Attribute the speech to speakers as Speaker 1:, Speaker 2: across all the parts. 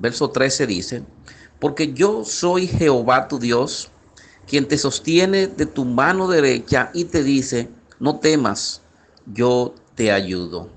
Speaker 1: verso 13 dice, porque yo soy Jehová tu Dios, quien te sostiene de tu mano derecha y te dice, no temas, yo te ayudo.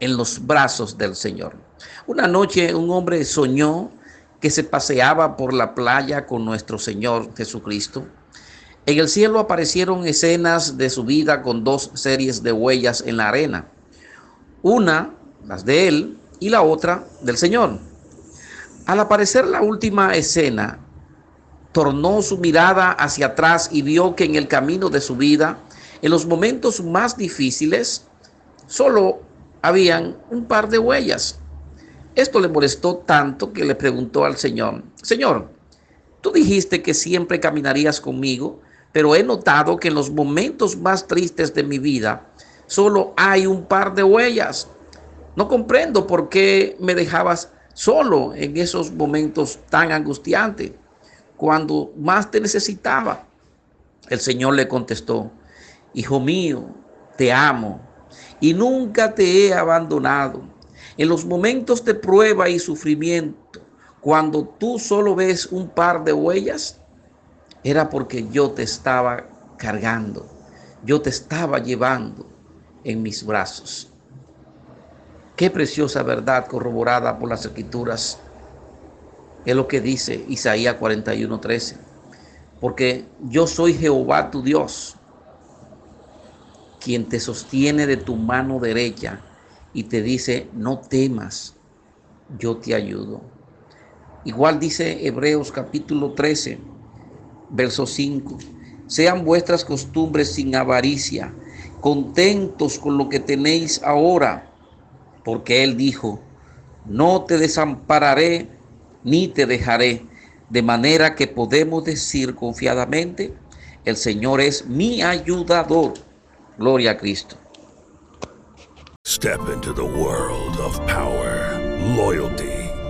Speaker 1: En los brazos del Señor. Una noche un hombre soñó que se paseaba por la playa con nuestro Señor Jesucristo. En el cielo aparecieron escenas de su vida con dos series de huellas en la arena. Una, las de él, y la otra del Señor. Al aparecer la última escena, tornó su mirada hacia atrás y vio que en el camino de su vida, en los momentos más difíciles, solo habían un par de huellas. Esto le molestó tanto que le preguntó al Señor, Señor, tú dijiste que siempre caminarías conmigo, pero he notado que en los momentos más tristes de mi vida solo hay un par de huellas. No comprendo por qué me dejabas solo en esos momentos tan angustiantes, cuando más te necesitaba. El Señor le contestó, Hijo mío, te amo y nunca te he abandonado. En los momentos de prueba y sufrimiento, cuando tú solo ves un par de huellas, era porque yo te estaba cargando, yo te estaba llevando en mis brazos. Qué preciosa verdad corroborada por las escrituras. Es lo que dice Isaías 41:13. Porque yo soy Jehová tu Dios, quien te sostiene de tu mano derecha y te dice, no temas, yo te ayudo. Igual dice Hebreos capítulo 13, verso 5. Sean vuestras costumbres sin avaricia, contentos con lo que tenéis ahora, porque Él dijo, no te desampararé ni te dejaré, de manera que podemos decir confiadamente, el Señor es mi ayudador. Gloria a Cristo.
Speaker 2: Step into the world of power, loyalty,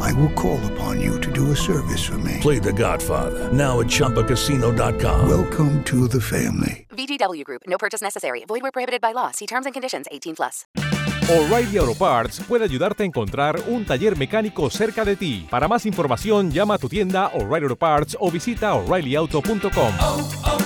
Speaker 3: I will call upon you to do a service for me.
Speaker 2: Play The Godfather now at ChumbaCasino.com.
Speaker 3: Welcome to the family.
Speaker 4: VGW Group. No purchase necessary. Void where prohibited by law. See terms and conditions. 18 plus.
Speaker 5: O'Reilly Auto Parts puede ayudarte a encontrar un taller mecánico cerca de ti. Para más información, llama a tu tienda O'Reilly Auto Parts o visita oreillyauto.com.
Speaker 6: Oh, oh,